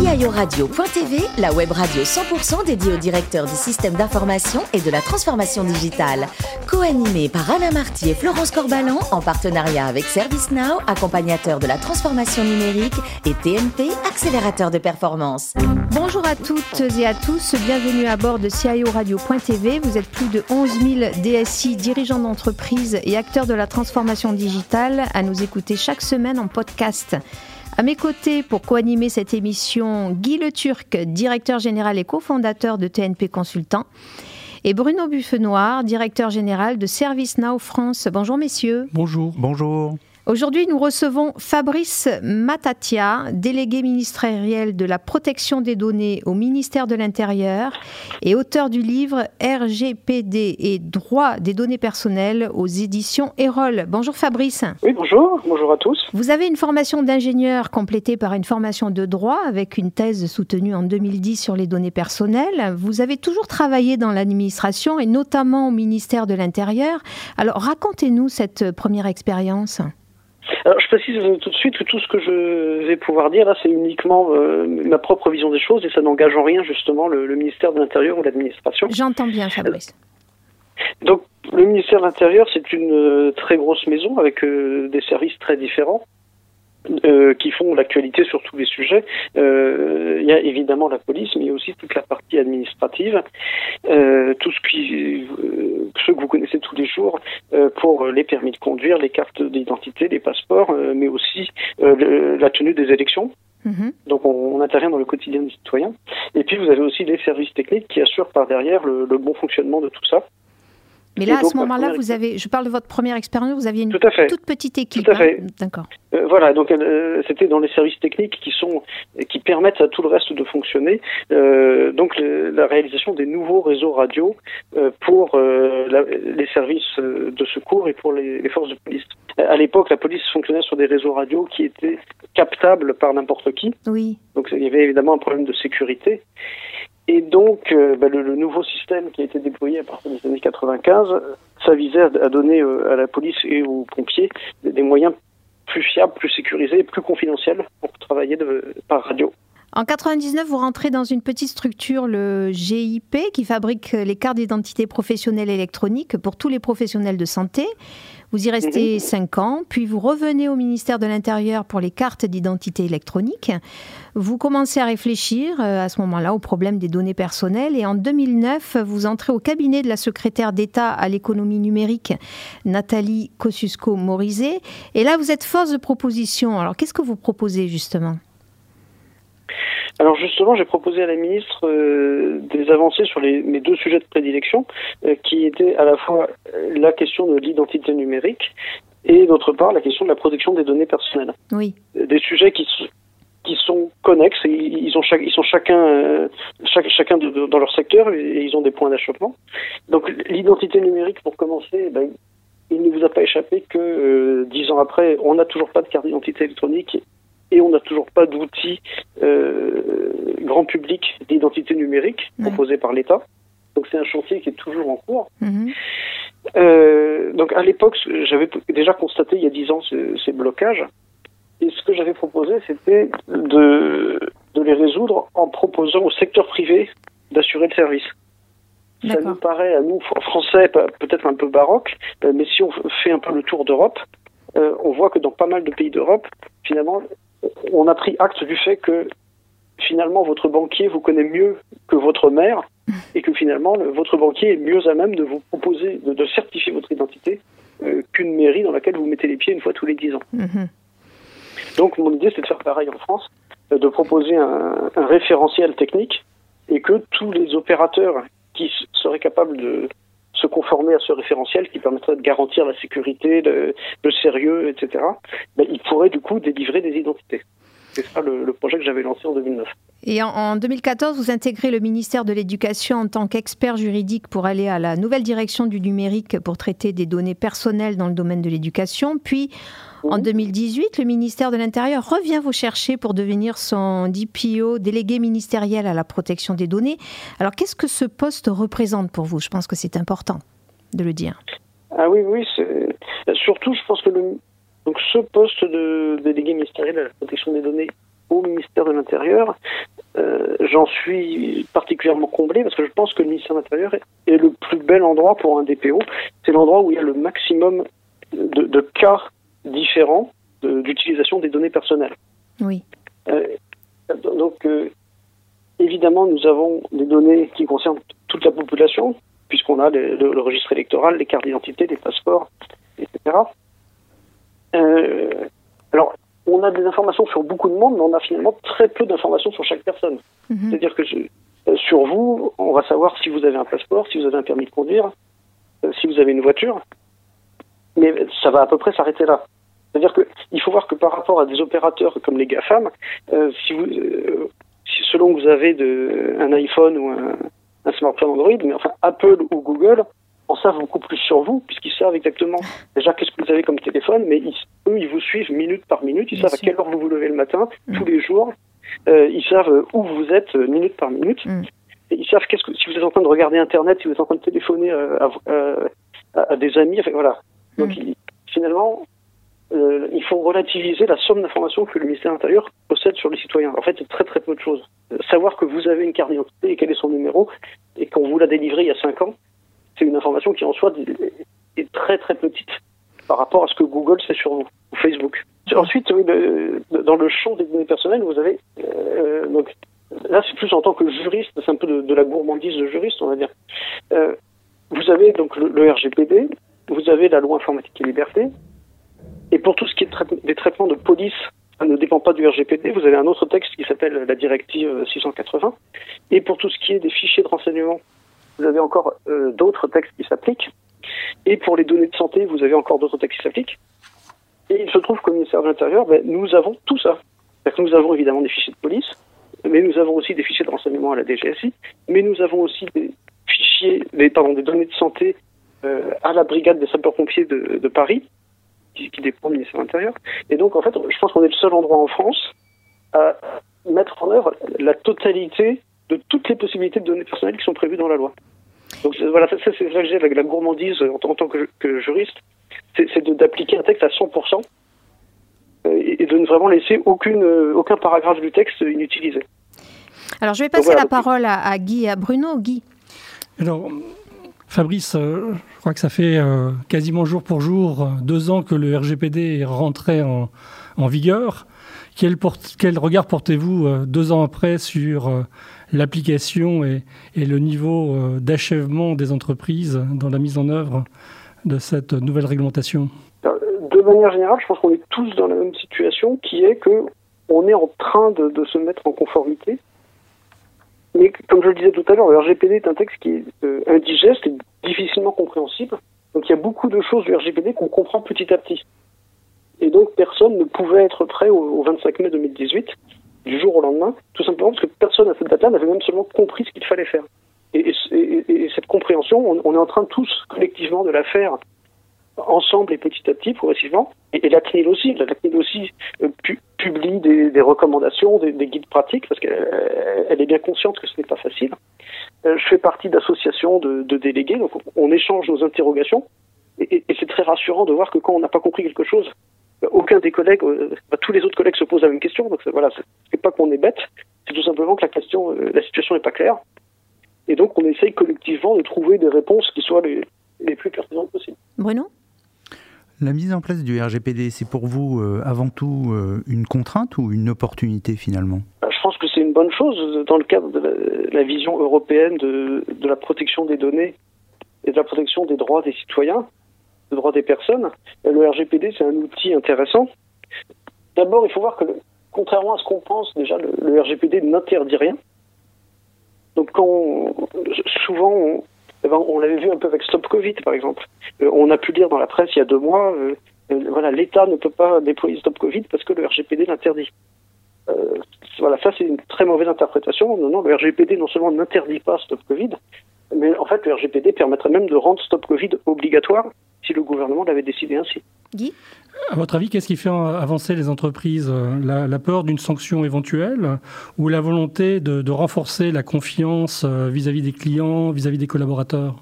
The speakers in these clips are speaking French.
CIORadio.tv, la web radio 100% dédiée aux directeurs du système d'information et de la transformation digitale. Co-animée par Alain Marty et Florence Corbalan en partenariat avec ServiceNow, accompagnateur de la transformation numérique, et TNP, accélérateur de performance. Bonjour à toutes et à tous, bienvenue à bord de CIORadio.tv. Vous êtes plus de 11 000 DSI, dirigeants d'entreprise et acteurs de la transformation digitale à nous écouter chaque semaine en podcast. À mes côtés, pour co-animer cette émission, Guy Le Turc, directeur général et cofondateur de TNP Consultant, et Bruno Buffenoir, directeur général de ServiceNow France. Bonjour messieurs. Bonjour. Bonjour. Aujourd'hui, nous recevons Fabrice Matatia, délégué ministériel de la protection des données au ministère de l'Intérieur et auteur du livre RGPD et droit des données personnelles aux éditions Erol. Bonjour Fabrice. Oui, bonjour. Bonjour à tous. Vous avez une formation d'ingénieur complétée par une formation de droit avec une thèse soutenue en 2010 sur les données personnelles. Vous avez toujours travaillé dans l'administration et notamment au ministère de l'Intérieur. Alors racontez-nous cette première expérience. Alors, je précise tout de suite que tout ce que je vais pouvoir dire là, c'est uniquement euh, ma propre vision des choses et ça n'engage en rien justement le, ministère de l'Intérieur ou l'administration. J'entends bien, Fabrice. Donc, le ministère de l'Intérieur, c'est une euh, très grosse maison avec euh, des services très différents. Euh, qui font l'actualité sur tous les sujets. Euh, il y a évidemment la police, mais il y a aussi toute la partie administrative, euh, tout ce qui, ceux que vous connaissez tous les jours pour les permis de conduire, les cartes d'identité, les passeports, mais aussi la tenue des élections. Mm-hmm. Donc on, intervient dans le quotidien des citoyens. Et puis vous avez aussi les services techniques qui assurent par derrière le bon fonctionnement de tout ça. Mais là, à ce moment-là, vous avez, je parle de votre première expérience, vous aviez une toute petite équipe. Tout à fait. Hein. D'accord. Euh, voilà, donc euh, c'était dans les services techniques qui sont, qui permettent à tout le reste de fonctionner. Euh, donc la réalisation des nouveaux réseaux radio pour les services de secours et pour les, les forces de police. À l'époque, la police fonctionnait sur des réseaux radio qui étaient captables par n'importe qui. Oui. Donc il y avait évidemment un problème de sécurité. Et donc, euh, bah, le, nouveau système qui a été déployé à partir des années 95, ça visait à, donner euh, à la police et aux pompiers des, moyens plus fiables, plus sécurisés, plus confidentiels pour travailler par radio. En 99, vous rentrez dans une petite structure, le GIP, qui fabrique les cartes d'identité professionnelle électronique pour tous les professionnels de santé. Vous y restez mhm. cinq ans, puis vous revenez au ministère de l'Intérieur pour les cartes d'identité électronique. Vous commencez à réfléchir euh, à ce moment-là au problème des données personnelles et en 2009, vous entrez au cabinet de la secrétaire d'État à l'économie numérique, Nathalie Kosciusko-Morizet. Et là, vous êtes force de proposition. Alors, qu'est-ce que vous proposez justement? Justement, j'ai proposé à la ministre euh, des avancées sur les, mes deux sujets de prédilection, euh, qui étaient à la fois la question de l'identité numérique et d'autre part la question de la protection des données personnelles. Oui. Des sujets qui, qui sont connexes et ils, ont chaque, ils sont chacun, euh, chacun dans leur secteur et, ils ont des points d'achoppement. Donc l'identité numérique, pour commencer, eh ben, il ne vous a pas échappé que dix ans après, on n'a toujours pas de carte d'identité électronique et on n'a toujours pas d'outils euh, grand public d'identité numérique proposé par l'État. Donc c'est un chantier qui est toujours en cours. Mhm. Euh, donc à l'époque, j'avais déjà constaté il y a dix ans ces, blocages. Et ce que j'avais proposé, c'était de, de les résoudre en proposant au secteur privé d'assurer le service. Ça nous paraît à nous, Français, peut-être un peu baroque, euh, mais si on fait un peu le tour d'Europe, euh, on voit que dans pas mal de pays d'Europe, finalement, on a pris acte du fait que finalement votre banquier vous connaît mieux que votre mère et que finalement votre banquier est mieux à même de vous proposer de, certifier votre identité euh, qu'une mairie dans laquelle vous mettez les pieds une fois tous les dix ans. Mhm. Donc mon idée c'est de faire pareil en France, euh, de proposer un, référentiel technique et que tous les opérateurs qui seraient capables de se conformer à ce référentiel qui permettrait de garantir la sécurité, le, sérieux, etc., ben, ils pourraient du coup délivrer des identités. C'est ça le, projet que j'avais lancé en 2009. Et en, 2014, vous intégrez le ministère de l'Éducation en tant qu'expert juridique pour aller à la nouvelle direction du numérique pour traiter des données personnelles dans le domaine de l'éducation. Puis, en 2018, le ministère de l'Intérieur revient vous chercher pour devenir son DPO, délégué ministériel à la protection des données. Alors, qu'est-ce que ce poste représente pour vous? Je pense que c'est important de le dire. Ah oui, oui. Surtout, je pense que le, donc ce poste de délégué ministériel à la protection des données au ministère de l'Intérieur, euh, j'en suis particulièrement comblé parce que je pense que le ministère de l'Intérieur est, le plus bel endroit pour un DPO. C'est l'endroit où il y a le maximum de, de cas différents d'utilisation des données personnelles. Oui. Euh, donc, euh, évidemment, nous avons des données qui concernent toute la population, puisqu'on a le, le, registre électoral, les cartes d'identité, les passeports, etc. Alors, on a des informations sur beaucoup de monde, mais on a finalement très peu d'informations sur chaque personne. Mhm. C'est-à-dire que euh, sur vous, on va savoir si vous avez un passeport, si vous avez un permis de conduire, euh, si vous avez une voiture, mais ça va à peu près s'arrêter là. C'est-à-dire qu'il faut voir que par rapport à des opérateurs comme les GAFAM, euh, si vous, si selon que vous avez de, un iPhone ou un, un smartphone Android, mais enfin Apple ou Google, en savent beaucoup plus sur vous, puisqu'ils savent exactement déjà qu'est-ce que vous avez comme téléphone, mais eux, ils vous suivent minute par minute, ils savent à quelle heure vous vous levez le matin, mm. tous les jours, euh, ils savent où vous êtes euh, minute par minute, mm. et ils savent qu'est-ce que, si vous êtes en train de regarder Internet, si vous êtes en train de téléphoner euh, à, à, des amis, enfin, voilà. Donc mm. finalement, il faut relativiser la somme d'informations que le ministère de l'Intérieur possède sur les citoyens. En fait, c'est très très peu de choses. savoir que vous avez une carte d'identité et quel est son numéro, et qu'on vous l'a délivré il y a 5 ans, c'est une information qui en soi est très très petite par rapport à ce que Google sait sur vous, ou Facebook. Ensuite, dans le champ des données personnelles, vous avez euh, donc là c'est plus en tant que juriste, c'est un peu de, la gourmandise de juriste, on va dire. Euh, vous avez donc le, RGPD, vous avez la loi informatique et liberté, et pour tout ce qui est des traitements de police, ça ne dépend pas du RGPD. Vous avez un autre texte qui s'appelle la directive 680. Et pour tout ce qui est des fichiers de renseignement vous avez encore euh, d'autres textes qui s'appliquent. Et pour les données de santé, vous avez encore d'autres textes qui s'appliquent. Et il se trouve qu'au ministère de l'Intérieur, ben, nous avons tout ça. Nous avons évidemment des fichiers de police, mais nous avons aussi des fichiers de renseignement à la DGSI, mais nous avons aussi des fichiers, des, pardon, des données de santé euh, à la brigade des sapeurs-pompiers de, Paris, qui, qui dépend du ministère de l'Intérieur. Et donc, en fait, je pense qu'on est le seul endroit en France à mettre en œuvre la totalité de toutes les possibilités de données personnelles qui sont prévues dans la loi. Donc voilà, ça, c'est ça que j'ai avec la gourmandise en, tant que, juriste, c'est d'appliquer un texte à 100% euh, et, de ne vraiment laisser aucune, euh, aucun paragraphe du texte inutilisé. Alors je vais passer la parole à, Guy et à Bruno. Guy. Alors, Fabrice, euh, je crois que ça fait quasiment jour pour jour deux ans que le RGPD est rentré en, en vigueur. Quel, quel regard portez-vous deux ans après sur l'application et, le niveau euh, d'achèvement des entreprises dans la mise en œuvre de cette nouvelle réglementation De manière générale, je pense qu'on est tous dans la même situation, qui est que on est en train de, se mettre en conformité. Mais comme je le disais tout à l'heure, le RGPD est un texte qui est euh, indigeste et difficilement compréhensible. Donc il y a beaucoup de choses du RGPD qu'on comprend petit à petit. Et donc personne ne pouvait être prêt au 25 mai 2018 du jour au lendemain, tout simplement parce que personne à cette date-là n'avait même seulement compris ce qu'il fallait faire. Et, cette compréhension, on, est en train tous collectivement de la faire ensemble et petit à petit, progressivement. Et, la CNIL aussi, la CNIL aussi euh, publie des, recommandations, des, guides pratiques, parce qu'elle est bien consciente que ce n'est pas facile. Euh, je fais partie d'associations de, délégués, donc on échange nos interrogations. Et, c'est très rassurant de voir que quand on n'a pas compris quelque chose, aucun des collègues, euh, bah, tous les autres collègues se posent la même question. Donc voilà, c'est pas qu'on est bête, c'est tout simplement que la question, euh, la situation n'est pas claire. Et donc on essaye collectivement de trouver des réponses qui soient les, les plus pertinentes possibles. Bruno? La mise en place du RGPD, c'est pour vous euh, avant tout une contrainte ou une opportunité finalement? Bah, Je pense que c'est une bonne chose dans le cadre de la, vision européenne de, de, la protection des données et de la protection des droits des citoyens le droit des personnes. Le RGPD, c'est un outil intéressant. D'abord, il faut voir que, contrairement à ce qu'on pense, déjà, le, RGPD n'interdit rien. Donc, quand souvent, eh ben, on, l'avait vu un peu avec Stop Covid, par exemple. Euh, on a pu lire dans la presse il y a deux mois, euh, euh, voilà, l'État ne peut pas déployer Stop Covid parce que le RGPD l'interdit. voilà, ça c'est une très mauvaise interprétation. Non, non, le RGPD non seulement n'interdit pas Stop Covid, mais en fait le RGPD permettrait même de rendre Stop Covid obligatoire si le gouvernement l'avait décidé ainsi. Guy à votre avis, qu'est-ce qui fait avancer les entreprises la, peur d'une sanction éventuelle ou la volonté de, renforcer la confiance euh, vis-à-vis des clients, vis-à-vis des collaborateurs?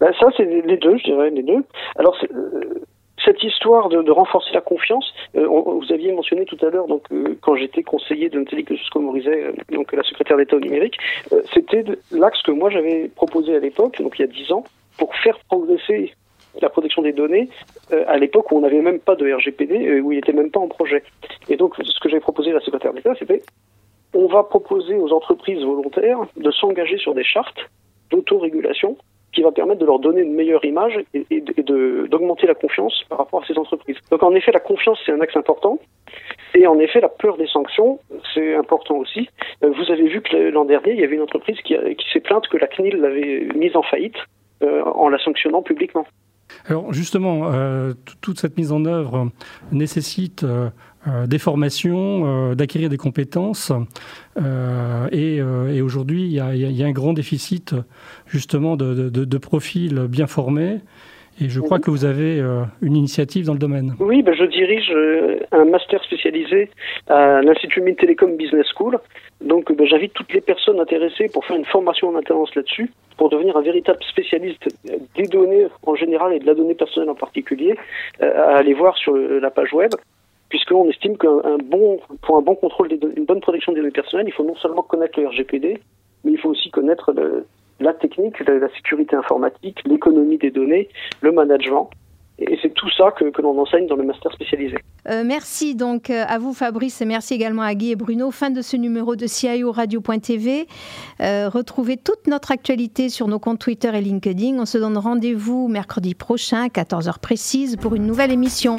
Ben Ça, c'est les deux, je dirais, les deux. Alors, euh, cette histoire de, renforcer la confiance, euh, vous aviez mentionné tout à l'heure, donc euh, quand j'étais conseiller de Nathalie Kosciusko-Morizet, euh, donc la secrétaire d'État au numérique, c'était l'axe que moi j'avais proposé à l'époque, donc il y a dix ans, pour faire progresser la protection des données à l'époque où on n'avait même pas de RGPD, où il n'était même pas en projet. Et donc ce que j'avais proposé à la secrétaire d'État, c'était on va proposer aux entreprises volontaires de s'engager sur des chartes d'autorégulation qui va permettre de leur donner une meilleure image et, et d'augmenter la confiance par rapport à ces entreprises. Donc en effet, la confiance, c'est un axe important. Et en effet, la peur des sanctions, c'est important aussi. Euh, vous avez vu que l'an dernier, il y avait une entreprise qui, s'est plainte que la CNIL l'avait mise en faillite euh, en la sanctionnant publiquement. Alors justement, euh, toute cette mise en œuvre nécessite euh, des formations, d'acquérir des compétences. et, aujourd'hui, il y, a un grand déficit justement de profils bien formés et je crois que vous avez euh, une initiative dans le domaine. Oui, ben je dirige euh, un master spécialisé à l'Institut Mines Telecom Business School. Donc ben, j'invite toutes les personnes intéressées pour faire une formation en alternance là-dessus, pour devenir un véritable spécialiste des données en général et de la donnée personnelle en particulier, euh, à aller voir sur la page web puisqu'on estime qu'un bon, pour un bon contrôle, une bonne protection des données personnelles, il faut non seulement connaître le RGPD, mais il faut aussi connaître la technique, la, sécurité informatique, l'économie des données, le management. Et c'est tout ça que, l'on enseigne dans le master spécialisé. Euh, merci donc euh, à vous Fabrice et merci également à Guy et Bruno. Fin de ce numéro de CIO Radio.tv. Euh, retrouvez toute notre actualité sur nos comptes Twitter et LinkedIn. On se donne rendez-vous mercredi prochain à 14h précise pour une nouvelle émission.